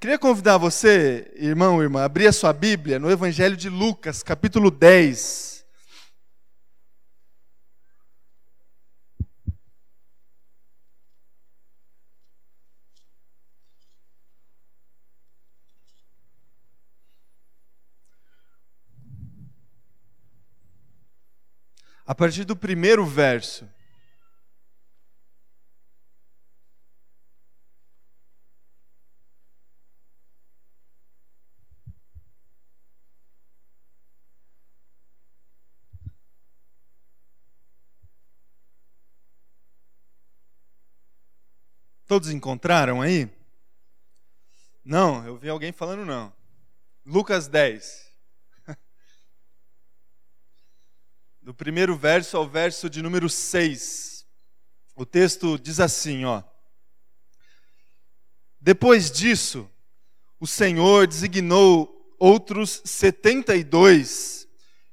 Queria convidar você, irmão, irmã, a abrir a sua Bíblia no Evangelho de Lucas, capítulo 10. A partir do primeiro verso. Todos encontraram aí? Não, eu vi alguém falando não. Lucas 10. Do primeiro verso ao verso de número 6. O texto diz assim, ó: Depois disso, o Senhor designou outros setenta e dois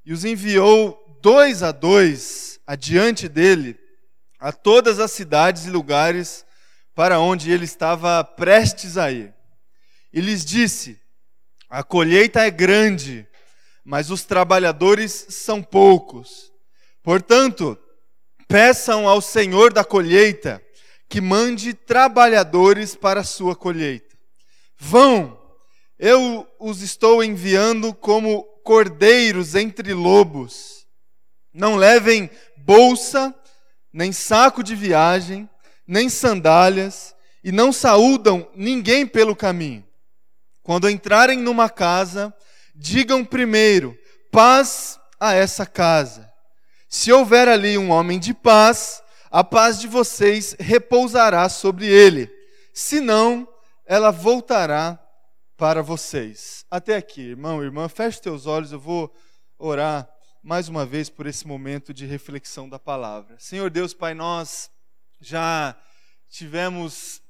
e os enviou dois a dois adiante dele a todas as cidades e lugares para onde ele estava prestes a ir. E lhes disse: A colheita é grande, mas os trabalhadores são poucos. Portanto, peçam ao Senhor da colheita que mande trabalhadores para a sua colheita. Vão, eu os estou enviando como cordeiros entre lobos. Não levem bolsa, nem saco de viagem, nem sandálias, e não saúdam ninguém pelo caminho. Quando entrarem numa casa, digam primeiro: paz a essa casa. Se houver ali um homem de paz, a paz de vocês repousará sobre ele. Senão, ela voltará para vocês. Até aqui, irmão, irmã, feche teus olhos, eu vou orar mais uma vez por esse momento de reflexão da palavra. Senhor Deus, Pai, nós já tivemos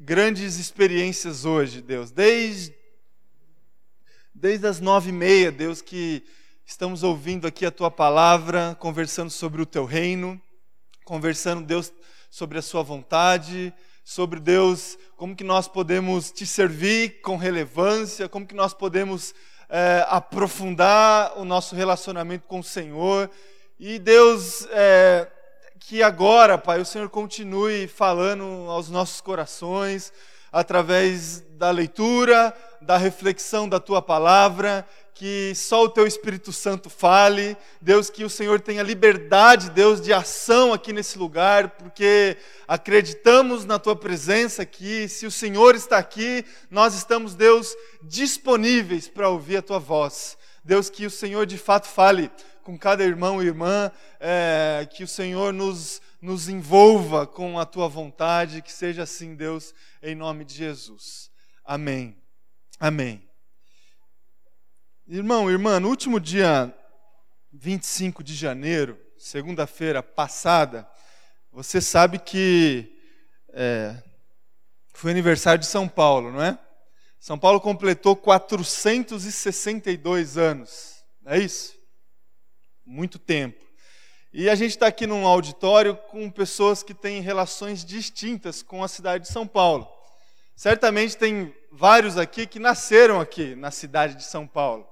grandes experiências hoje, Deus, desde, desde as nove e meia, Deus, que estamos ouvindo aqui a Tua palavra, conversando sobre o Teu reino, conversando, Deus, sobre a Sua vontade, sobre Deus, como que nós podemos Te servir com relevância, como que nós podemos é, aprofundar o nosso relacionamento com o Senhor. E Deus, é, que agora, Pai, o Senhor continue falando aos nossos corações, através da leitura, da reflexão da tua palavra, que só o teu Espírito Santo fale, Deus, que o Senhor tenha liberdade, Deus, de ação aqui nesse lugar, porque acreditamos na tua presença aqui, se o Senhor está aqui, nós estamos, Deus, disponíveis para ouvir a tua voz. Deus, que o Senhor de fato fale com cada irmão e irmã, é, que o Senhor nos, nos envolva com a tua vontade, que seja assim, Deus, em nome de Jesus. Amém. Amém. Irmão, irmã, no último dia 25 de janeiro, segunda-feira passada, você sabe que é, foi aniversário de São Paulo, não é? São Paulo completou 462 anos, não é isso? Muito tempo. E a gente está aqui num auditório com pessoas que têm relações distintas com a cidade de São Paulo. Certamente tem vários aqui que nasceram aqui na cidade de São Paulo.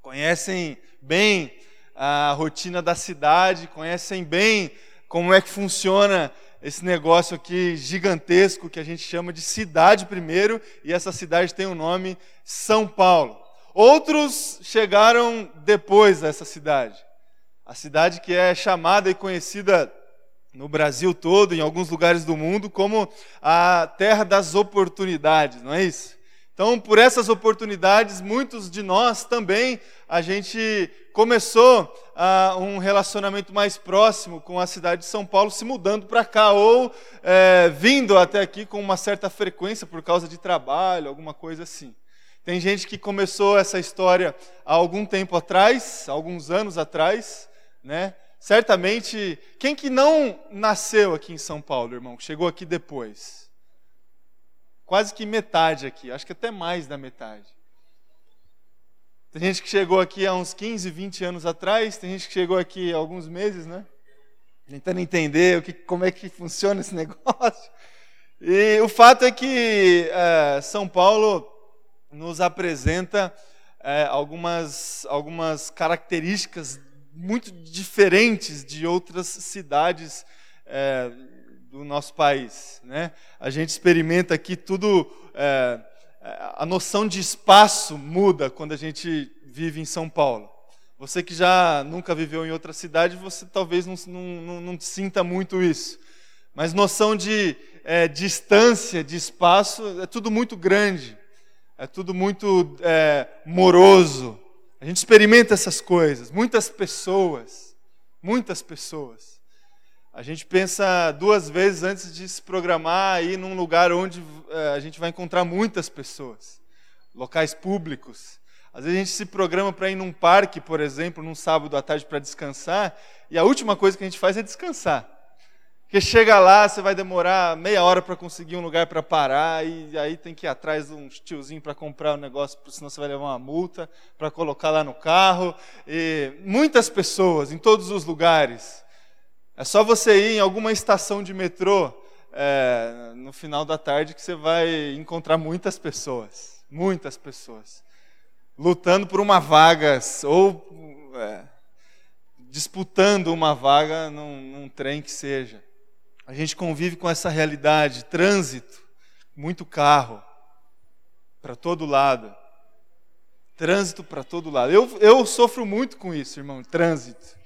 Conhecem bem a rotina da cidade, conhecem bem como é que funciona esse negócio aqui gigantesco que a gente chama de cidade primeiro, e essa cidade tem o nome São Paulo. Outros chegaram depois dessa cidade. A cidade que é chamada e conhecida no Brasil todo, em alguns lugares do mundo, como a terra das oportunidades, não é isso? Então, por essas oportunidades, muitos de nós também, a gente começou uh, um relacionamento mais próximo com a cidade de São Paulo, se mudando para cá, ou é, vindo até aqui com uma certa frequência por causa de trabalho, alguma coisa assim. Tem gente que começou essa história há algum tempo atrás, alguns anos atrás, né? Certamente, quem que não nasceu aqui em São Paulo, irmão? Chegou aqui depois? Quase que metade aqui, acho que até mais da metade. Tem gente que chegou aqui há uns 15, 20 anos atrás, tem gente que chegou aqui há alguns meses, né? Tentando entender o que, como é que funciona esse negócio. E o fato é que é, São Paulo nos apresenta é, algumas, algumas características muito diferentes de outras cidades é, do nosso país. Né? A gente experimenta aqui tudo, é, a noção de espaço muda quando a gente vive em São Paulo. Você que já nunca viveu em outra cidade, você talvez não, não, não sinta muito isso. Mas noção de é, distância, de espaço, é tudo muito grande é tudo muito é, moroso. A gente experimenta essas coisas. Muitas pessoas, muitas pessoas. A gente pensa duas vezes antes de se programar aí num lugar onde é, a gente vai encontrar muitas pessoas, locais públicos. Às vezes a gente se programa para ir num parque, por exemplo, num sábado à tarde para descansar, e a última coisa que a gente faz é descansar. Porque chega lá, você vai demorar meia hora para conseguir um lugar para parar, e aí tem que ir atrás de um tiozinho para comprar o um negócio, senão você vai levar uma multa, para colocar lá no carro. E muitas pessoas, em todos os lugares. É só você ir em alguma estação de metrô é, no final da tarde que você vai encontrar muitas pessoas. Muitas pessoas. Lutando por uma vaga, ou é, disputando uma vaga num, num trem que seja. A gente convive com essa realidade, trânsito, muito carro para todo lado. Trânsito para todo lado. Eu, eu sofro muito com isso, irmão, trânsito.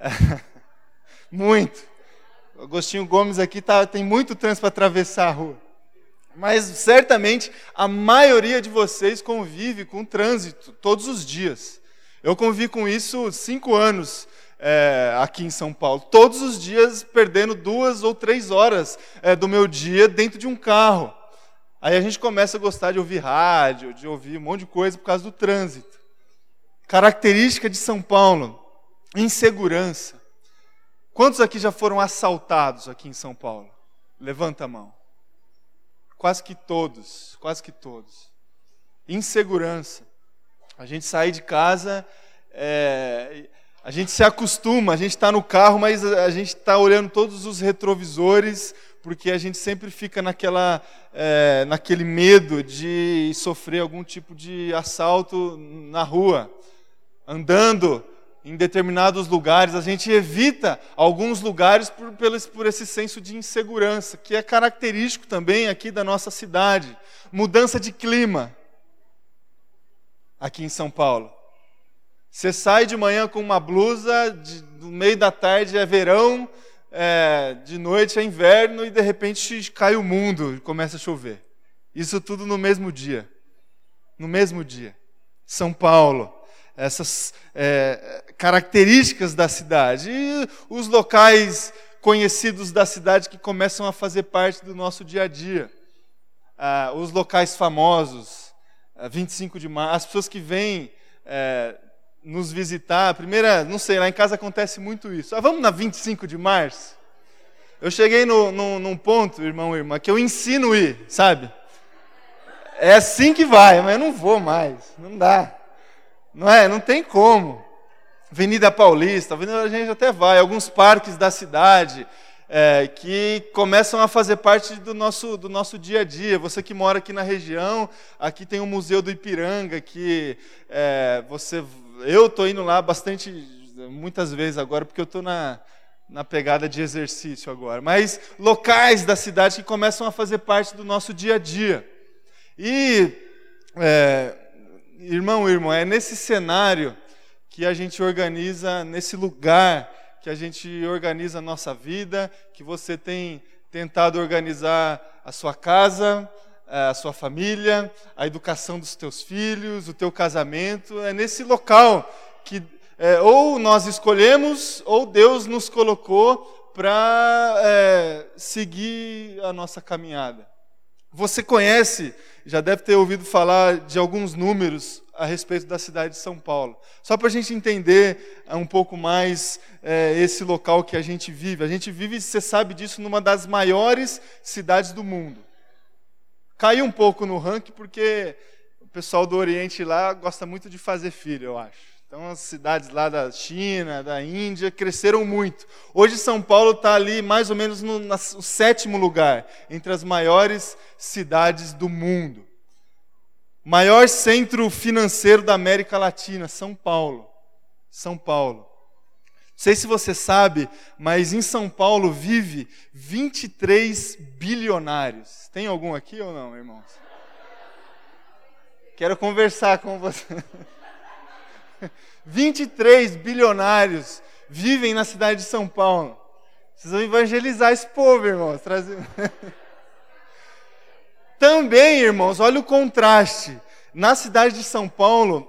muito. O Agostinho Gomes aqui tá, tem muito trânsito para atravessar a rua. Mas certamente a maioria de vocês convive com trânsito todos os dias. Eu convivi com isso cinco anos é, aqui em São Paulo. Todos os dias perdendo duas ou três horas é, do meu dia dentro de um carro. Aí a gente começa a gostar de ouvir rádio, de ouvir um monte de coisa por causa do trânsito. Característica de São Paulo: insegurança. Quantos aqui já foram assaltados aqui em São Paulo? Levanta a mão. Quase que todos, quase que todos. Insegurança. A gente sai de casa, é, a gente se acostuma, a gente está no carro, mas a gente está olhando todos os retrovisores, porque a gente sempre fica naquela, é, naquele medo de sofrer algum tipo de assalto na rua. Andando em determinados lugares, a gente evita alguns lugares por, por esse senso de insegurança, que é característico também aqui da nossa cidade. Mudança de clima aqui em São Paulo. Você sai de manhã com uma blusa, de, no meio da tarde é verão, é, de noite é inverno e de repente cai o mundo e começa a chover. Isso tudo no mesmo dia. No mesmo dia. São Paulo. Essas é, características da cidade. E os locais conhecidos da cidade que começam a fazer parte do nosso dia a dia. Ah, os locais famosos. 25 ah, de março. As pessoas que vêm. É, nos visitar. Primeira, não sei, lá em casa acontece muito isso. Ah, vamos na 25 de março? Eu cheguei no, no, num ponto, irmão e irmã, que eu ensino ir, sabe? É assim que vai, mas eu não vou mais. Não dá. Não é? Não tem como. Avenida Paulista, Avenida a gente até vai, alguns parques da cidade é, que começam a fazer parte do nosso, do nosso dia a dia. Você que mora aqui na região, aqui tem o Museu do Ipiranga, que é, você eu estou indo lá bastante, muitas vezes agora, porque eu estou na, na pegada de exercício agora. Mas locais da cidade que começam a fazer parte do nosso dia a dia. E, é, irmão, irmão, é nesse cenário que a gente organiza, nesse lugar que a gente organiza a nossa vida, que você tem tentado organizar a sua casa, a sua família, a educação dos teus filhos, o teu casamento. É nesse local que é, ou nós escolhemos ou Deus nos colocou para é, seguir a nossa caminhada. Você conhece, já deve ter ouvido falar de alguns números a respeito da cidade de São Paulo. Só para a gente entender um pouco mais é, esse local que a gente vive. A gente vive, você sabe disso, numa das maiores cidades do mundo. Caiu um pouco no ranking porque o pessoal do Oriente lá gosta muito de fazer filho, eu acho. Então, as cidades lá da China, da Índia, cresceram muito. Hoje, São Paulo está ali mais ou menos no, no sétimo lugar, entre as maiores cidades do mundo. Maior centro financeiro da América Latina, São Paulo. São Paulo. Não sei se você sabe, mas em São Paulo vive 23 bilionários. Tem algum aqui ou não, irmãos? Quero conversar com você. 23 bilionários vivem na cidade de São Paulo. Precisam evangelizar esse povo, irmãos. Trazer... Também, irmãos, olha o contraste. Na cidade de São Paulo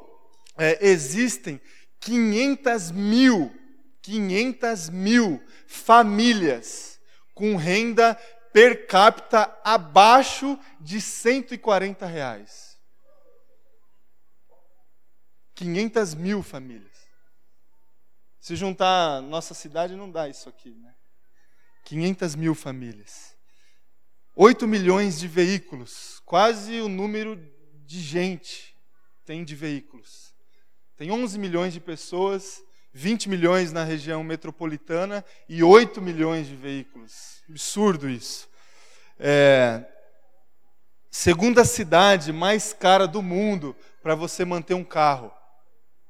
é, existem 500 mil, 500 mil famílias com renda per capita abaixo de 140 reais. 500 mil famílias. Se juntar nossa cidade, não dá isso aqui, né? 500 mil famílias. 8 milhões de veículos, quase o número de gente tem de veículos. Tem 11 milhões de pessoas, 20 milhões na região metropolitana e 8 milhões de veículos. Absurdo isso. É, segunda cidade mais cara do mundo para você manter um carro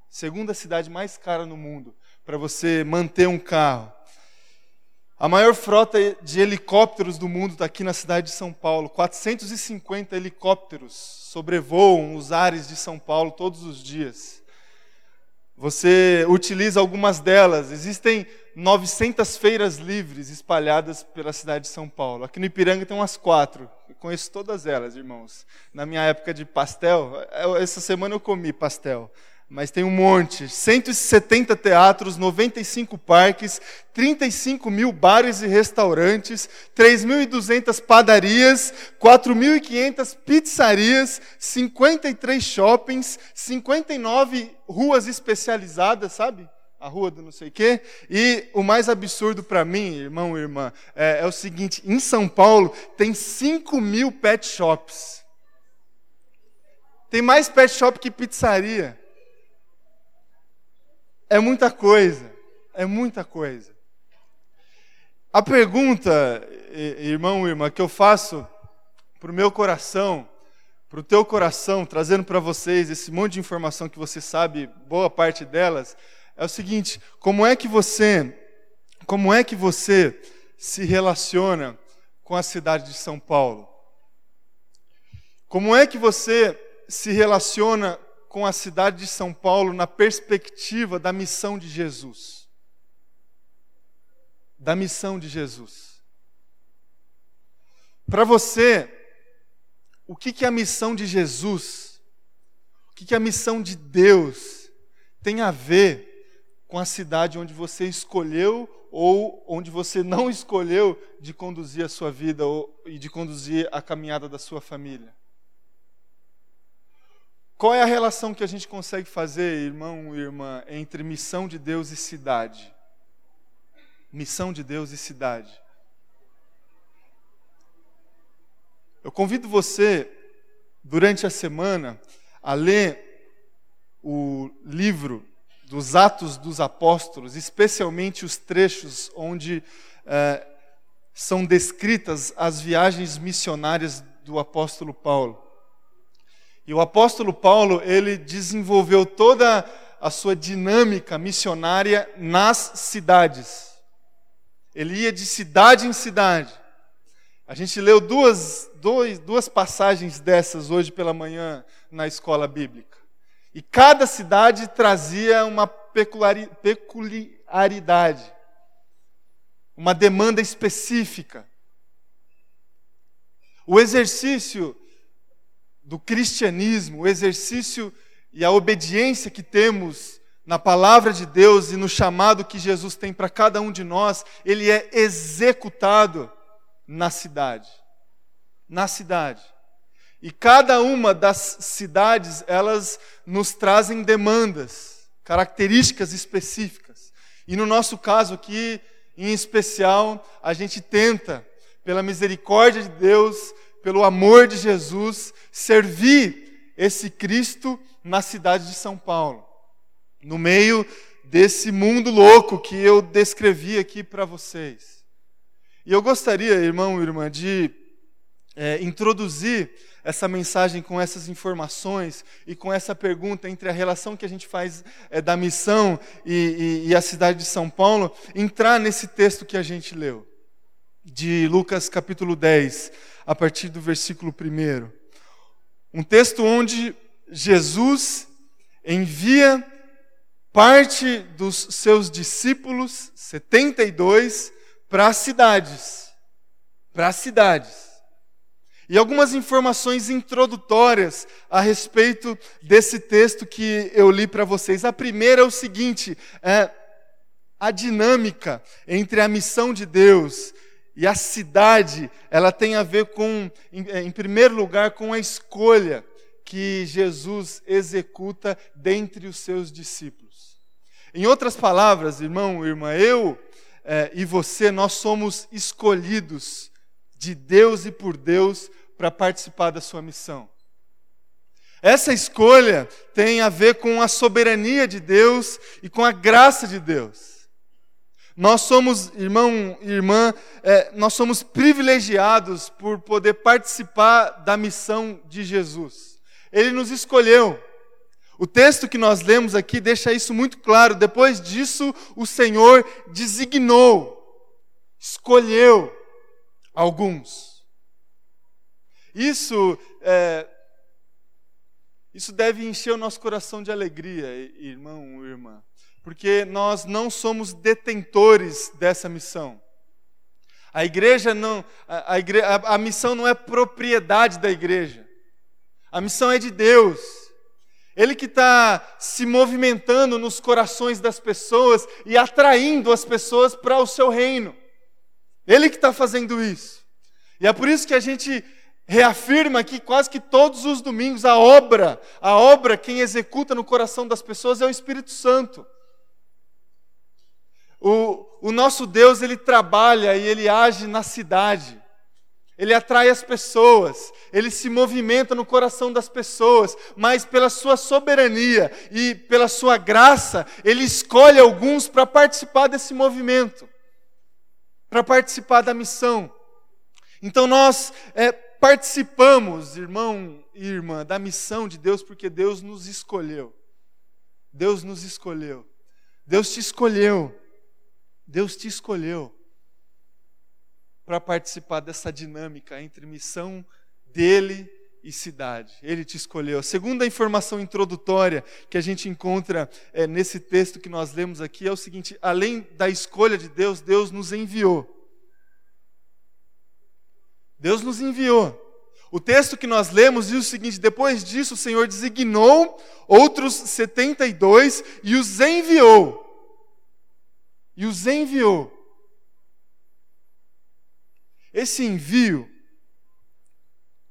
segunda cidade mais cara no mundo para você manter um carro. A maior frota de helicópteros do mundo está aqui na cidade de São Paulo. 450 helicópteros sobrevoam os ares de São Paulo todos os dias. Você utiliza algumas delas. Existem 900 feiras livres espalhadas pela cidade de São Paulo. Aqui no Ipiranga tem umas quatro. Eu conheço todas elas, irmãos. Na minha época de pastel, essa semana eu comi pastel mas tem um monte. 170 teatros, 95 parques, 35 mil bares e restaurantes, 3.200 padarias, 4.500 pizzarias, 53 shoppings, 59 ruas especializadas, sabe? A rua do não sei o quê. E o mais absurdo para mim, irmão e irmã, é, é o seguinte: em São Paulo tem 5 mil pet shops. Tem mais pet shop que pizzaria. É muita coisa, é muita coisa. A pergunta, irmão e irmã, que eu faço para o meu coração, para o teu coração, trazendo para vocês esse monte de informação que você sabe, boa parte delas, é o seguinte: como é que você, como é que você se relaciona com a cidade de São Paulo? Como é que você se relaciona com a cidade de São Paulo na perspectiva da missão de Jesus. Da missão de Jesus. Para você, o que, que a missão de Jesus, o que, que a missão de Deus tem a ver com a cidade onde você escolheu ou onde você não escolheu de conduzir a sua vida ou, e de conduzir a caminhada da sua família? Qual é a relação que a gente consegue fazer, irmão e irmã, entre missão de Deus e cidade? Missão de Deus e cidade. Eu convido você, durante a semana, a ler o livro dos Atos dos Apóstolos, especialmente os trechos onde eh, são descritas as viagens missionárias do apóstolo Paulo. E o apóstolo Paulo, ele desenvolveu toda a sua dinâmica missionária nas cidades. Ele ia de cidade em cidade. A gente leu duas, dois, duas passagens dessas hoje pela manhã na escola bíblica. E cada cidade trazia uma peculiaridade, uma demanda específica. O exercício do cristianismo, o exercício e a obediência que temos na palavra de Deus e no chamado que Jesus tem para cada um de nós, ele é executado na cidade. Na cidade. E cada uma das cidades, elas nos trazem demandas, características específicas. E no nosso caso aqui, em especial, a gente tenta, pela misericórdia de Deus, pelo amor de Jesus, servir esse Cristo na cidade de São Paulo. no meio desse mundo louco que eu descrevi aqui para vocês. E eu gostaria, irmão e irmã, de é, introduzir essa mensagem com essas informações e com essa pergunta entre a relação que a gente faz é, da missão e, e, e a cidade de São Paulo, entrar nesse texto que a gente leu, de Lucas capítulo 10, a partir do versículo 1. Um texto onde Jesus envia parte dos seus discípulos, 72, para as cidades. Para as cidades e algumas informações introdutórias a respeito desse texto que eu li para vocês. A primeira é o seguinte: é a dinâmica entre a missão de Deus e a cidade, ela tem a ver com, em, é, em primeiro lugar, com a escolha que Jesus executa dentre os seus discípulos. Em outras palavras, irmão, irmã, eu é, e você, nós somos escolhidos de Deus e por Deus para participar da sua missão. Essa escolha tem a ver com a soberania de Deus e com a graça de Deus. Nós somos, irmão e irmã, é, nós somos privilegiados por poder participar da missão de Jesus. Ele nos escolheu. O texto que nós lemos aqui deixa isso muito claro. Depois disso, o Senhor designou, escolheu alguns. Isso, é, isso deve encher o nosso coração de alegria, irmão, irmã, porque nós não somos detentores dessa missão. A igreja não, a, a, igre, a, a missão não é propriedade da igreja. A missão é de Deus. Ele que está se movimentando nos corações das pessoas e atraindo as pessoas para o seu reino. Ele que está fazendo isso. E é por isso que a gente reafirma aqui quase que todos os domingos a obra, a obra quem executa no coração das pessoas é o Espírito Santo. O, o nosso Deus, ele trabalha e ele age na cidade. Ele atrai as pessoas, ele se movimenta no coração das pessoas, mas pela sua soberania e pela sua graça, ele escolhe alguns para participar desse movimento, para participar da missão. Então nós é, participamos, irmão e irmã, da missão de Deus porque Deus nos escolheu. Deus nos escolheu. Deus te escolheu. Deus te escolheu para participar dessa dinâmica entre missão dele e cidade. Ele te escolheu. A segunda informação introdutória que a gente encontra é, nesse texto que nós lemos aqui é o seguinte: além da escolha de Deus, Deus nos enviou. Deus nos enviou. O texto que nós lemos diz o seguinte: depois disso, o Senhor designou outros 72 e os enviou. E os enviou. Esse envio,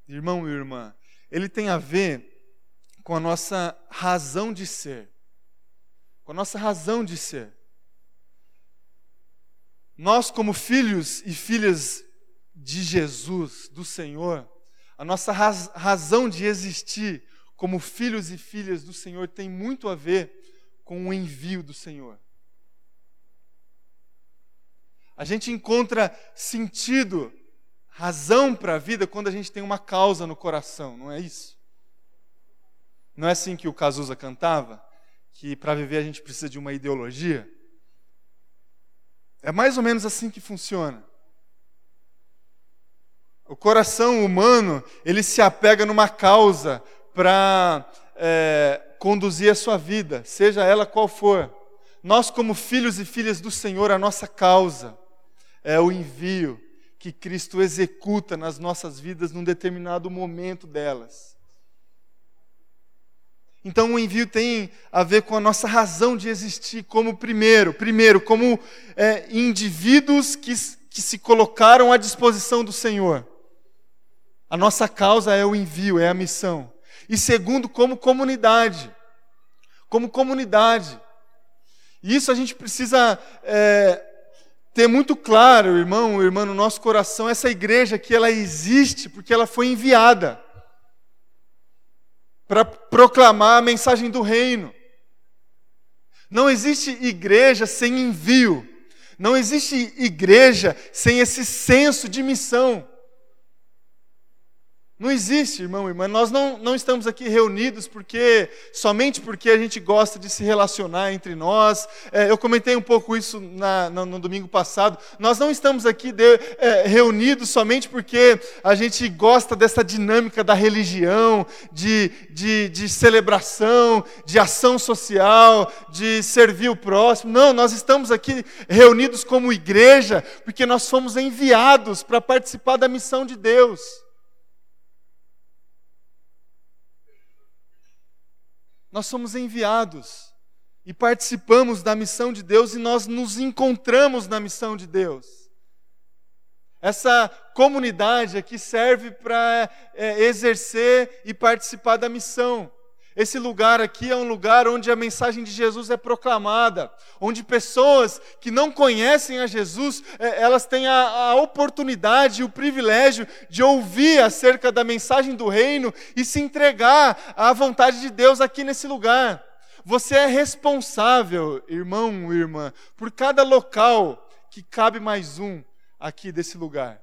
irmão e irmã, ele tem a ver com a nossa razão de ser. Com a nossa razão de ser. Nós, como filhos e filhas de Jesus, do Senhor, a nossa raz, razão de existir como filhos e filhas do Senhor tem muito a ver com o envio do Senhor. A gente encontra sentido, razão para a vida quando a gente tem uma causa no coração, não é isso? Não é assim que o Cazuza cantava? Que para viver a gente precisa de uma ideologia? É mais ou menos assim que funciona. O coração humano, ele se apega numa causa para é, conduzir a sua vida, seja ela qual for. Nós, como filhos e filhas do Senhor, a nossa causa é o envio que Cristo executa nas nossas vidas num determinado momento delas. Então o envio tem a ver com a nossa razão de existir como primeiro, primeiro, como é, indivíduos que, que se colocaram à disposição do Senhor. A nossa causa é o envio, é a missão. E segundo, como comunidade. Como comunidade. E isso a gente precisa é, ter muito claro, irmão, irmã, no nosso coração, essa igreja que ela existe porque ela foi enviada para proclamar a mensagem do reino. Não existe igreja sem envio. Não existe igreja sem esse senso de missão. Não existe, irmão e irmã. Nós não, não estamos aqui reunidos porque somente porque a gente gosta de se relacionar entre nós. É, eu comentei um pouco isso na, no, no, domingo passado. Nós não estamos aqui de, é, reunidos somente porque a gente gosta dessa dinâmica da religião, de, de, de celebração, de ação social, de servir o próximo. Não, nós estamos aqui reunidos como igreja porque nós fomos enviados para participar da missão de Deus. Nós somos enviados e participamos da missão de Deus e nós nos encontramos na missão de Deus. Essa comunidade aqui serve para é, exercer e participar da missão. Esse lugar aqui é um lugar onde a mensagem de Jesus é proclamada, onde pessoas que não conhecem a Jesus, é, elas têm a, a oportunidade e o privilégio de ouvir acerca da mensagem do reino e se entregar à vontade de Deus aqui nesse lugar. Você é responsável, irmão, irmã, por cada local que cabe mais um aqui desse lugar.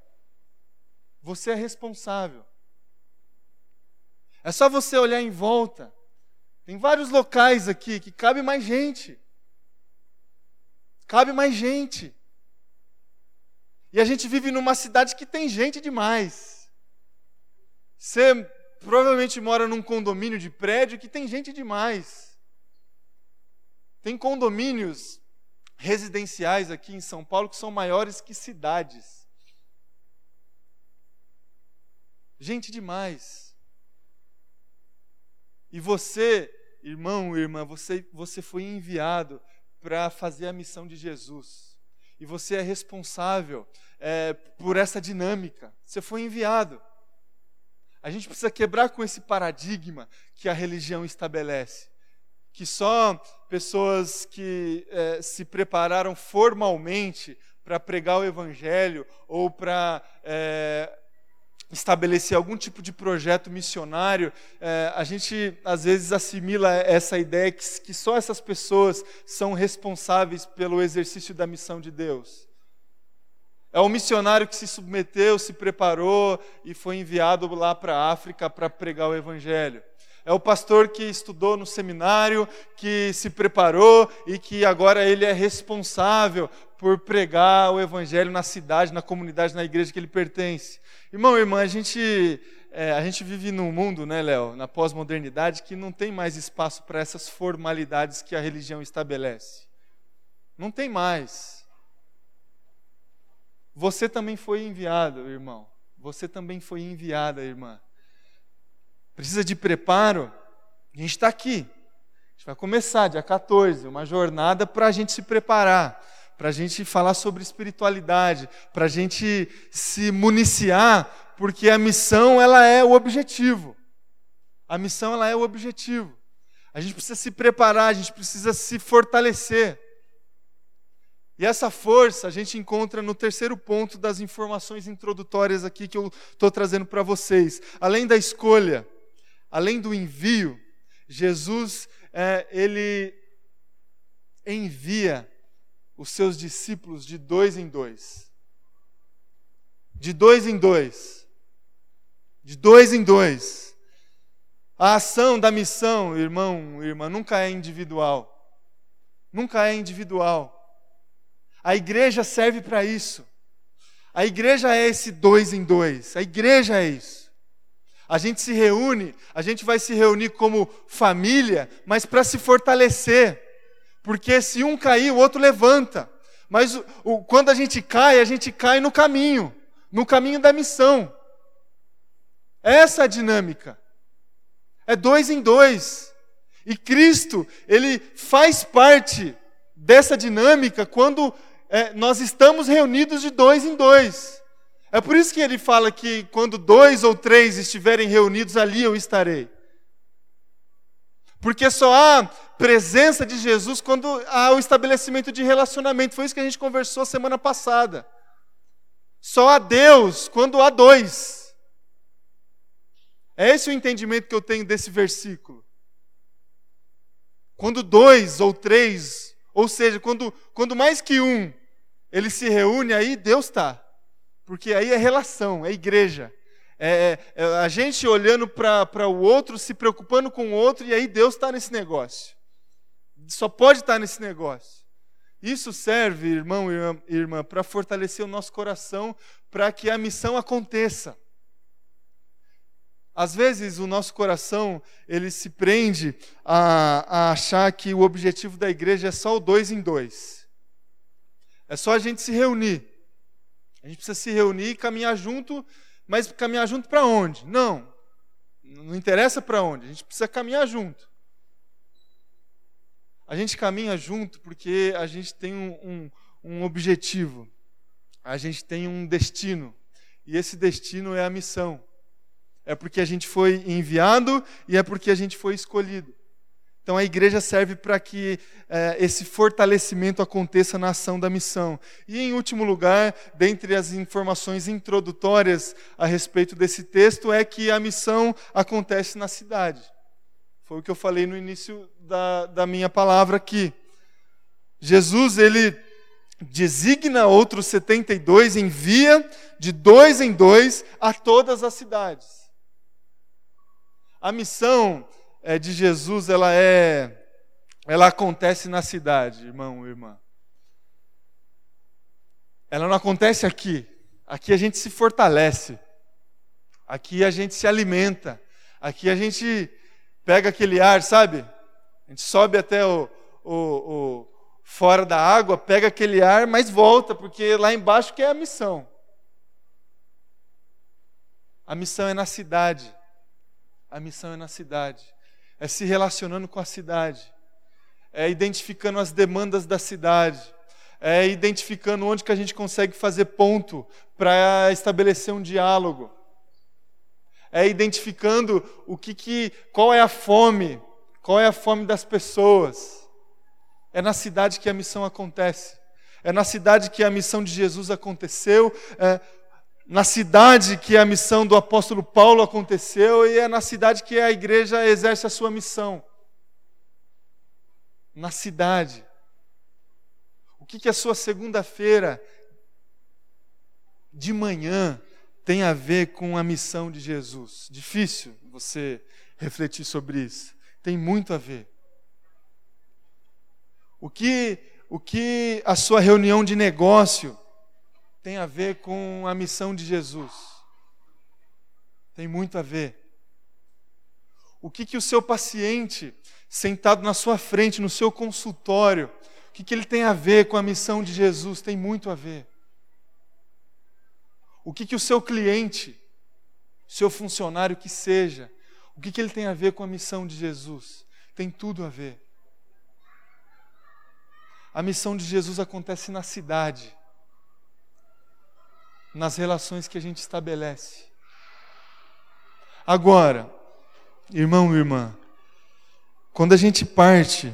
Você é responsável. É só você olhar em volta tem vários locais aqui que cabe mais gente. Cabe mais gente. E a gente vive numa cidade que tem gente demais. Você provavelmente mora num condomínio de prédio que tem gente demais. Tem condomínios residenciais aqui em São Paulo que são maiores que cidades. Gente demais. E você, irmão, irmã, você, você foi enviado para fazer a missão de Jesus. E você é responsável é, por essa dinâmica. Você foi enviado. A gente precisa quebrar com esse paradigma que a religião estabelece. Que só pessoas que é, se prepararam formalmente para pregar o Evangelho ou para é, estabelecer algum tipo de projeto missionário, é, a gente às vezes assimila essa ideia que, que só essas pessoas são responsáveis pelo exercício da missão de Deus. É o missionário que se submeteu, se preparou e foi enviado lá para a África para pregar o Evangelho. É o pastor que estudou no seminário, que se preparou e que agora ele é responsável por pregar o evangelho na cidade, na comunidade, na igreja que ele pertence. Irmão, irmã, a gente, é, a gente vive num mundo, né, Léo, na pós-modernidade, que não tem mais espaço para essas formalidades que a religião estabelece. Não tem mais. Você também foi enviado, irmão. Você também foi enviada, irmã precisa de preparo, a gente está aqui. A gente vai começar dia 14, uma jornada para a gente se preparar, para a gente falar sobre espiritualidade, para a gente se municiar, porque a missão ela é o objetivo. A missão ela é o objetivo. A gente precisa se preparar, a gente precisa se fortalecer. E essa força a gente encontra no terceiro ponto das informações introdutórias aqui que eu estou trazendo para vocês. Além da escolha, além do envio, Jesus é, ele envia os seus discípulos de dois em dois. De dois em dois. De dois em dois. A ação da missão, irmão, irmã, nunca é individual. Nunca é individual. A igreja serve para isso. A igreja é esse dois em dois. A igreja é isso. A gente se reúne, a gente vai se reunir como família, mas para se fortalecer. Porque se um cair, o outro levanta. Mas o, o, quando a gente cai, a gente cai no caminho no caminho da missão. Essa é a dinâmica. É dois em dois. E Cristo, ele faz parte dessa dinâmica quando é, nós estamos reunidos de dois em dois. É por isso que ele fala que quando dois ou três estiverem reunidos, ali eu estarei. Porque só há presença de Jesus quando há o estabelecimento de relacionamento. Foi isso que a gente conversou semana passada. Só há Deus quando há dois. É esse o entendimento que eu tenho desse versículo. Quando dois ou três, ou seja, quando, quando mais que um, ele se reúne, aí Deus está. Porque aí é relação, é igreja. É, é, é a gente olhando para o outro, se preocupando com o outro, e aí Deus está nesse negócio. Só pode estar tá nesse negócio. Isso serve, irmão e irmã, para fortalecer o nosso coração, para que a missão aconteça. Às vezes o nosso coração ele se prende a, a, achar que o objetivo da igreja é só o dois em dois. É só a gente se reunir. A gente precisa se reunir e caminhar junto, mas caminhar junto para onde? Não. Não interessa para onde. A gente precisa caminhar junto. A gente caminha junto porque a gente tem um, um, um objetivo. A gente tem um destino. E esse destino é a missão é porque a gente foi enviado e é porque a gente foi escolhido. Então a igreja serve para que é, esse fortalecimento aconteça na ação da missão. E em último lugar, dentre as informações introdutórias a respeito desse texto, é que a missão acontece na cidade. Foi o que eu falei no início da, da minha palavra aqui. Jesus, ele designa outros 72, envia de dois em dois a todas as cidades. A missão é, de Jesus, ela é, ela acontece na cidade, irmão, irmã. Ela não acontece aqui. Aqui a gente se fortalece. Aqui a gente se alimenta. Aqui a gente pega aquele ar, sabe? A gente sobe até o, o, o fora da água, pega aquele ar, mas volta, porque lá embaixo que é a missão. A missão é na cidade. A missão é na cidade, é se relacionando com a cidade, é identificando as demandas da cidade, é identificando onde que a gente consegue fazer ponto para estabelecer um diálogo, é identificando o que, que qual é a fome, qual é a fome das pessoas. É na cidade que a missão acontece. É na cidade que a missão de Jesus aconteceu. É, na cidade que a missão do apóstolo Paulo aconteceu e é na cidade que a igreja exerce a sua missão. Na cidade. O que, que a sua segunda-feira de manhã tem a ver com a missão de Jesus? Difícil você refletir sobre isso. Tem muito a ver. O que, o que a sua reunião de negócio tem a ver com a missão de Jesus. Tem muito a ver. O que, que o seu paciente, sentado na sua frente, no seu consultório, o que, que ele tem a ver com a missão de Jesus? Tem muito a ver. O que, que o seu cliente, seu funcionário que seja, o que, que ele tem a ver com a missão de Jesus? Tem tudo a ver. A missão de Jesus acontece na cidade nas relações que a gente estabelece. Agora, irmão e irmã, quando a gente parte,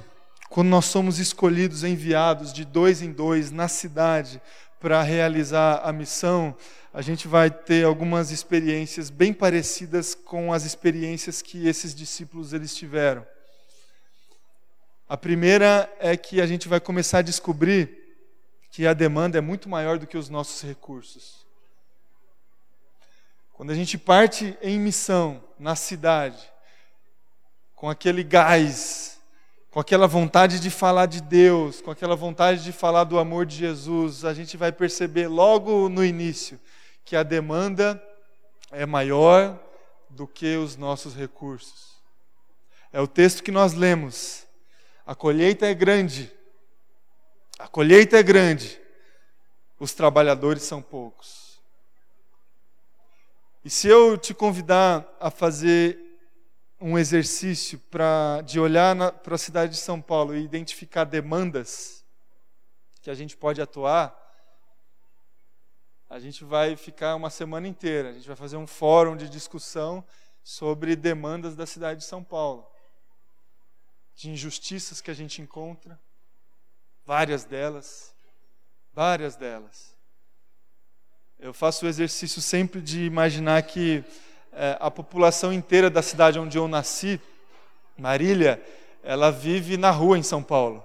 quando nós somos escolhidos, enviados de dois em dois na cidade para realizar a missão, a gente vai ter algumas experiências bem parecidas com as experiências que esses discípulos eles tiveram. A primeira é que a gente vai começar a descobrir que a demanda é muito maior do que os nossos recursos. Quando a gente parte em missão na cidade, com aquele gás, com aquela vontade de falar de Deus, com aquela vontade de falar do amor de Jesus, a gente vai perceber logo no início que a demanda é maior do que os nossos recursos. É o texto que nós lemos. A colheita é grande. A colheita é grande. Os trabalhadores são poucos. E se eu te convidar a fazer um exercício para de olhar para a cidade de São Paulo e identificar demandas que a gente pode atuar, a gente vai ficar uma semana inteira. A gente vai fazer um fórum de discussão sobre demandas da cidade de São Paulo, de injustiças que a gente encontra, várias delas, várias delas. Eu faço o exercício sempre de imaginar que é, a população inteira da cidade onde eu nasci, Marília, ela vive na rua em São Paulo.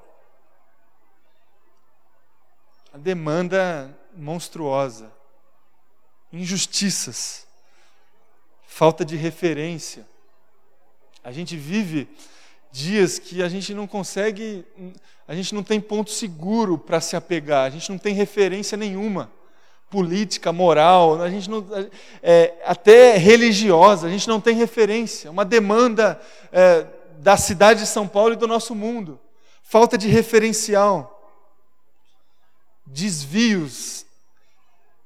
A demanda monstruosa, injustiças, falta de referência. A gente vive dias que a gente não consegue, a gente não tem ponto seguro para se apegar, a gente não tem referência nenhuma política, moral, a gente não, é, até religiosa, a gente não tem referência, uma demanda é, da cidade de São Paulo e do nosso mundo, falta de referencial, desvios,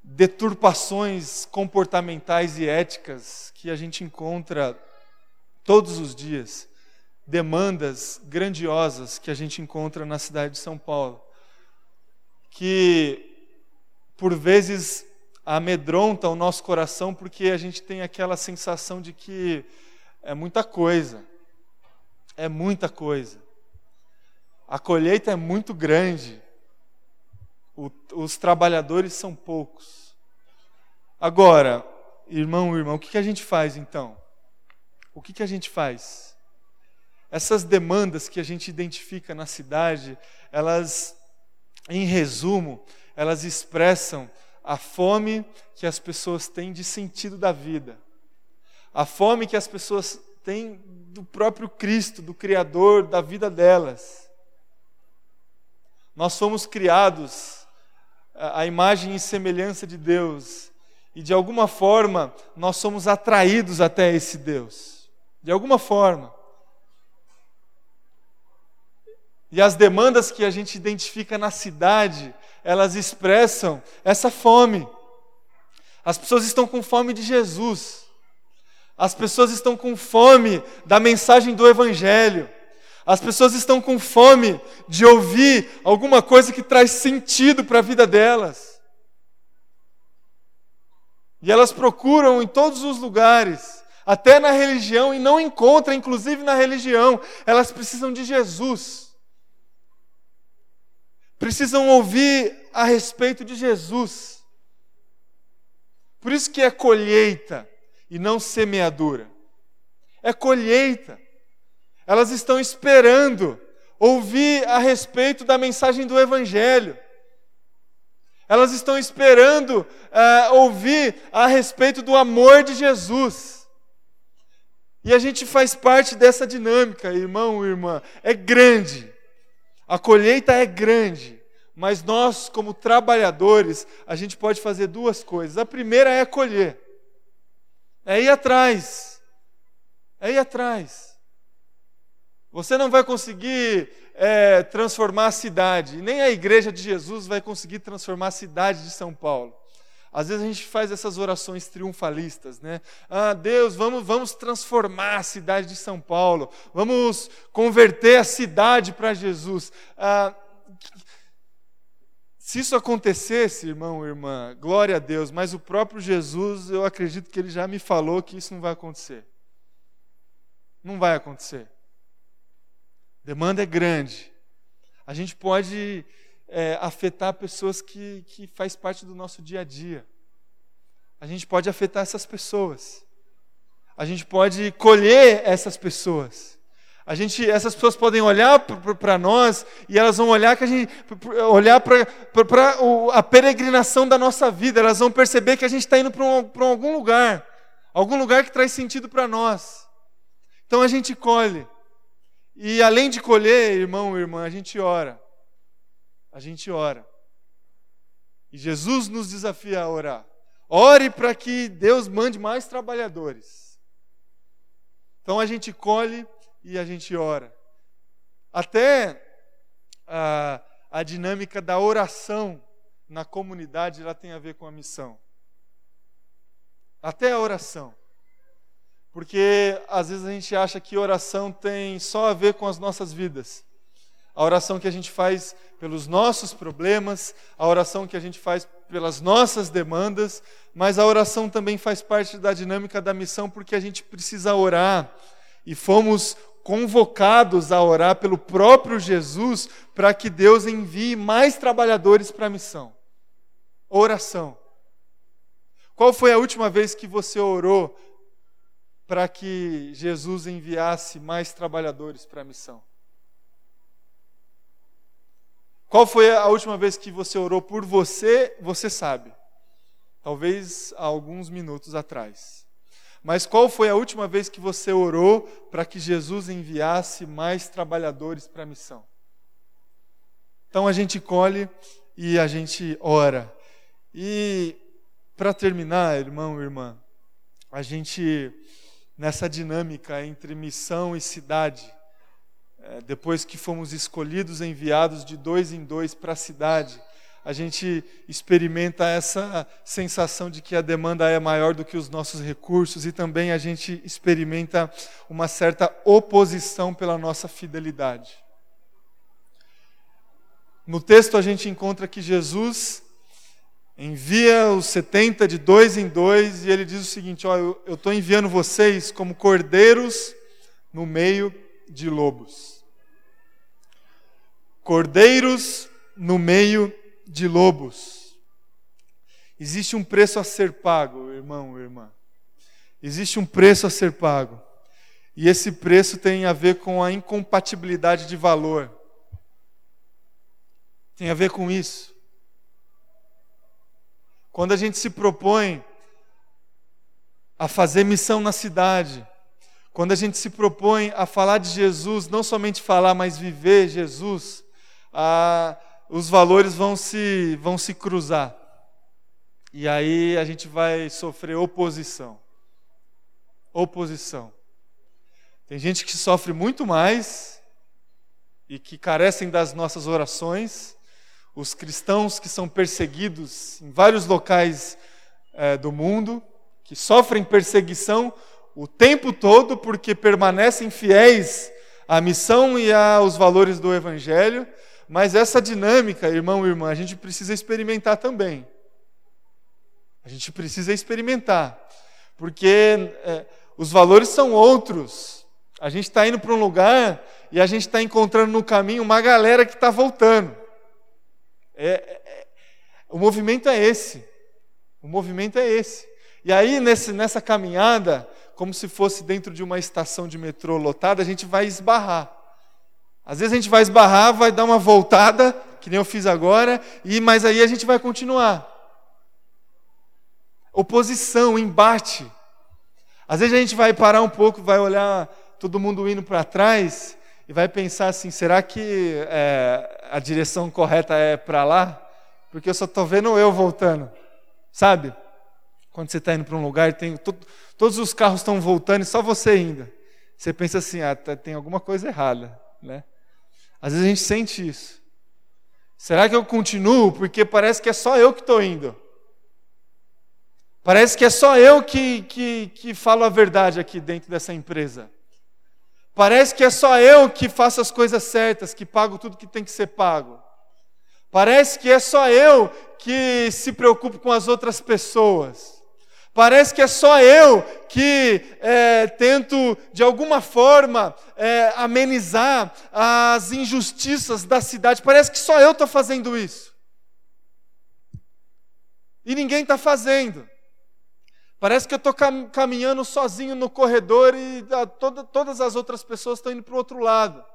deturpações comportamentais e éticas que a gente encontra todos os dias, demandas grandiosas que a gente encontra na cidade de São Paulo, que por vezes amedronta o nosso coração porque a gente tem aquela sensação de que é muita coisa. É muita coisa. A colheita é muito grande. O, os trabalhadores são poucos. Agora, irmão, irmão, o que, que a gente faz então? O que, que a gente faz? Essas demandas que a gente identifica na cidade, elas, em resumo, elas expressam a fome que as pessoas têm de sentido da vida, a fome que as pessoas têm do próprio Cristo, do Criador da vida delas. Nós somos criados à imagem e semelhança de Deus, e de alguma forma nós somos atraídos até esse Deus, de alguma forma. E as demandas que a gente identifica na cidade, elas expressam essa fome. As pessoas estão com fome de Jesus. As pessoas estão com fome da mensagem do Evangelho. As pessoas estão com fome de ouvir alguma coisa que traz sentido para a vida delas. E elas procuram em todos os lugares, até na religião, e não encontram, inclusive na religião. Elas precisam de Jesus precisam ouvir a respeito de Jesus. Por isso que é colheita e não semeadura. É colheita. Elas estão esperando ouvir a respeito da mensagem do Evangelho. Elas estão esperando uh, ouvir a respeito do amor de Jesus. E a gente faz parte dessa dinâmica, irmão, irmã. É grande. A colheita é grande, mas nós, como trabalhadores, a gente pode fazer duas coisas. A primeira é colher, é ir atrás, é ir atrás. Você não vai conseguir é, transformar a cidade, nem a igreja de Jesus vai conseguir transformar a cidade de São Paulo. Às vezes a gente faz essas orações triunfalistas, né? Ah, Deus, vamos, vamos transformar a cidade de São Paulo, vamos converter a cidade para Jesus. Ah, se isso acontecesse, irmão, irmã, glória a Deus, mas o próprio Jesus, eu acredito que ele já me falou que isso não vai acontecer. Não vai acontecer. Demanda é grande. A gente pode é, afetar pessoas que, que faz parte do nosso dia a dia. A gente pode afetar essas pessoas. A gente pode colher essas pessoas. A gente, essas pessoas podem olhar para nós e elas vão olhar que a gente, olhar para a peregrinação da nossa vida. Elas vão perceber que a gente está indo para um, algum lugar, algum lugar que traz sentido para nós. Então a gente colhe. E além de colher, irmão, irmã, a gente ora a gente ora. E Jesus nos desafia a orar. Ore para que Deus mande mais trabalhadores. Então a gente colhe e a gente ora. Até a, a dinâmica da oração na comunidade ela tem a ver com a missão. Até a oração. Porque às vezes a gente acha que oração tem só a ver com as nossas vidas a oração que a gente faz pelos nossos problemas, a oração que a gente faz pelas nossas demandas, mas a oração também faz parte da dinâmica da missão porque a gente precisa orar e fomos convocados a orar pelo próprio Jesus para que Deus envie mais trabalhadores para a missão. Oração. Qual foi a última vez que você orou para que Jesus enviasse mais trabalhadores para a missão? Qual foi a última vez que você orou por você? Você sabe. Talvez há alguns minutos atrás. Mas qual foi a última vez que você orou para que Jesus enviasse mais trabalhadores para a missão? Então a gente colhe e a gente ora. E para terminar, irmão irmã, a gente nessa dinâmica entre missão e cidade, é, depois que fomos escolhidos, enviados de dois em dois para a cidade, a gente experimenta essa sensação de que a demanda é maior do que os nossos recursos e também a gente experimenta uma certa oposição pela nossa fidelidade. No texto a gente encontra que Jesus envia os 70 de dois em dois e ele diz o seguinte: ó, eu estou enviando vocês como cordeiros no meio de lobos. Cordeiros no meio de lobos. Existe um preço a ser pago, irmão, irmã. Existe um preço a ser pago. E esse preço tem a ver com a incompatibilidade de valor. Tem a ver com isso. Quando a gente se propõe a fazer missão na cidade, quando a gente se propõe a falar de Jesus, não somente falar, mas viver Jesus, a os valores vão se, vão se cruzar. E aí a gente vai sofrer oposição. Oposição. Tem gente que sofre muito mais e que carecem das nossas orações. Os cristãos que são perseguidos em vários locais é, do mundo, que sofrem perseguição o tempo todo porque permanecem fiéis à missão e aos valores do Evangelho mas essa dinâmica, irmão e irmã, a gente precisa experimentar também. A gente precisa experimentar. Porque é, os valores são outros. A gente está indo para um lugar e a gente está encontrando no caminho uma galera que está voltando. É, é, é, o movimento é esse. O movimento é esse. E aí, nesse, nessa caminhada, como se fosse dentro de uma estação de metrô lotada, a gente vai esbarrar. Às vezes a gente vai esbarrar, vai dar uma voltada, que nem eu fiz agora, e mas aí a gente vai continuar. Oposição, embate. Às vezes a gente vai parar um pouco, vai olhar todo mundo indo para trás e vai pensar assim: será que é, a direção correta é para lá? Porque eu só estou vendo eu voltando, sabe? Quando você está indo para um lugar tem to, todos os carros estão voltando e só você ainda. Você pensa assim: ah, tá, tem alguma coisa errada, né? Às vezes a gente sente isso. Será que eu continuo? Porque parece que é só eu que estou indo. Parece que é só eu que, que, que falo a verdade aqui dentro dessa empresa. Parece que é só eu que faço as coisas certas, que pago tudo que tem que ser pago. Parece que é só eu que se preocupo com as outras pessoas. Parece que é só eu que é, tento, de alguma forma, é, amenizar as injustiças da cidade. Parece que só eu estou fazendo isso. E ninguém está fazendo. Parece que eu estou caminhando sozinho no corredor e toda, todas as outras pessoas estão indo para o outro lado.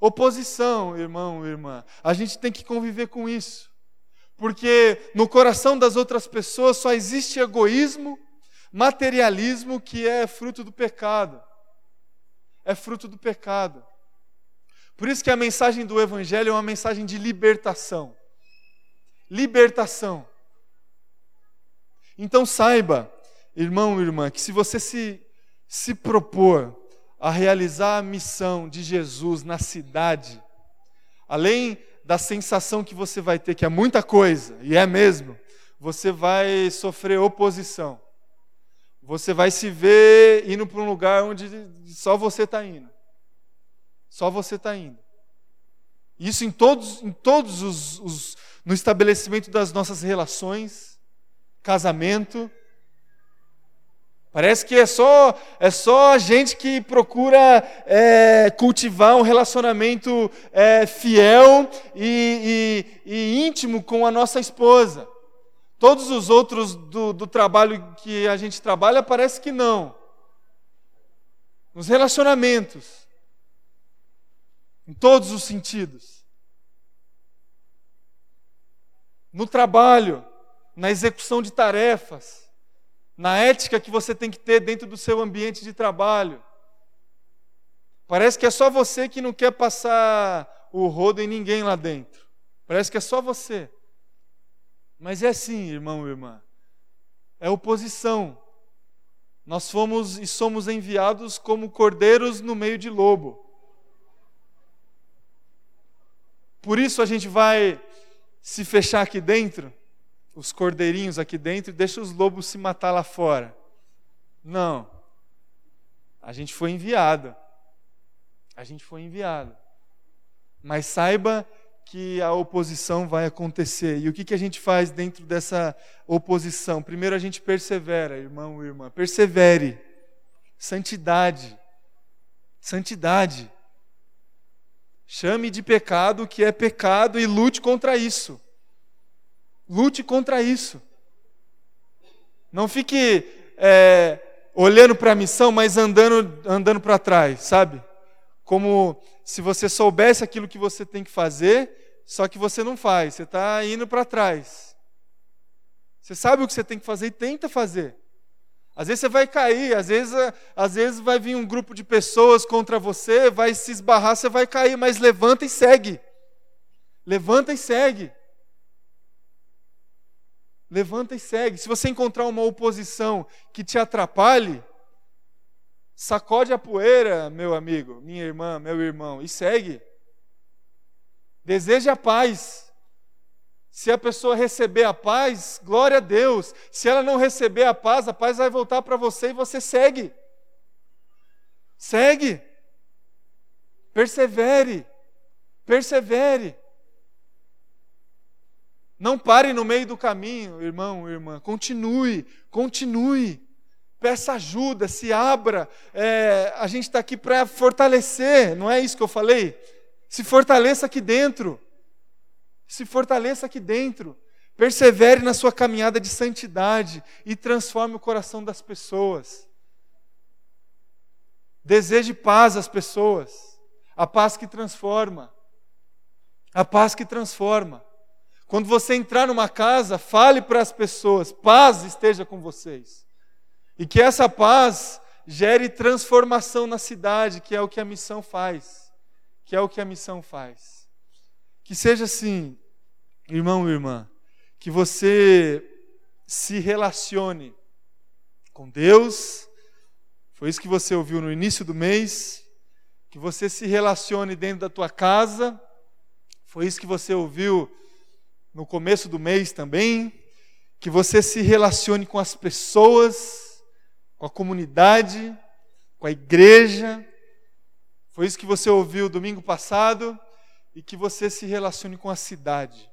Oposição, irmão, irmã. A gente tem que conviver com isso. Porque no coração das outras pessoas só existe egoísmo, materialismo que é fruto do pecado. É fruto do pecado. Por isso que a mensagem do Evangelho é uma mensagem de libertação. Libertação. Então saiba, irmão e irmã, que se você se, se propor a realizar a missão de Jesus na cidade, além da sensação que você vai ter, que é muita coisa, e é mesmo, você vai sofrer oposição. Você vai se ver indo para um lugar onde só você está indo. Só você está indo. Isso em todos, em todos os, os, no estabelecimento das nossas relações, casamento, Parece que é só, é só a gente que procura é, cultivar um relacionamento é, fiel e, e, e, íntimo com a nossa esposa. Todos os outros do, do trabalho que a gente trabalha, parece que não. Nos relacionamentos, em todos os sentidos. no trabalho, na execução de tarefas, na ética que você tem que ter dentro do seu ambiente de trabalho. Parece que é só você que não quer passar o rodo em ninguém lá dentro. Parece que é só você. Mas é assim, irmão e irmã. É oposição. Nós fomos e somos enviados como cordeiros no meio de lobo. Por isso a gente vai se fechar aqui dentro, os cordeirinhos aqui dentro, e deixa os lobos se matar lá fora. Não. A gente foi enviado. A gente foi enviado. Mas saiba que a oposição vai acontecer. E o que, que a gente faz dentro dessa oposição? Primeiro a gente persevera, irmão e irmã. Persevere. Santidade. Santidade. Chame de pecado o que é pecado e lute contra isso. Lute contra isso. Não fique é, olhando para a missão, mas andando, andando para trás, sabe? como se você soubesse aquilo que você tem que fazer, só que você não faz, você está indo para trás. Você sabe o que você tem que fazer e tenta fazer. Às vezes você vai cair, às vezes, às vezes vai vir um grupo de pessoas contra você, vai se esbarrar, você vai cair, mas levanta e segue. Levanta e segue. Levanta e segue. Se você encontrar uma oposição que te atrapalhe, Sacode a poeira, meu amigo, minha irmã, meu irmão, e segue. Deseje a paz. Se a pessoa receber a paz, glória a Deus. Se ela não receber a paz, a paz vai voltar para você e você segue. Segue. Persevere. Persevere. Não pare no meio do caminho, irmão, irmã. Continue, continue peça ajuda, se abra. É, a gente está aqui para fortalecer, não é isso que eu falei? Se fortaleça aqui dentro. Se fortaleça aqui dentro. Persevere na sua caminhada de santidade e transforme o coração das pessoas. Deseje paz às pessoas, a paz que transforma. A paz que transforma. Quando você entrar numa casa, fale para as pessoas: paz esteja com vocês. E que essa paz gere transformação na cidade, que é o que a missão faz. Que é o que a missão faz. Que seja assim, irmão e irmã, que você se relacione com Deus. Foi isso que você ouviu no início do mês. Que você se relacione dentro da tua casa. Foi isso que você ouviu no começo do mês também. Que você se relacione com as pessoas com a comunidade, com a igreja. Foi isso que você ouviu domingo passado e que você se relacione com a cidade.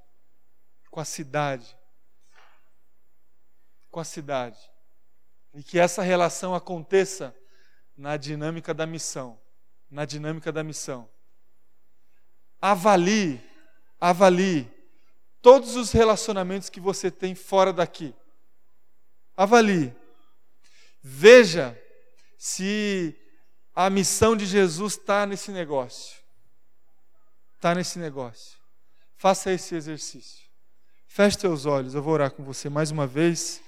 Com a cidade. Com a cidade. E que essa relação aconteça na dinâmica da missão. Na dinâmica da missão. Avalie, avalie todos os relacionamentos que você tem fora daqui. Avalie. Veja se a missão de Jesus está nesse negócio. Está nesse negócio. Faça esse exercício. Feche seus olhos, eu vou orar com você mais uma vez.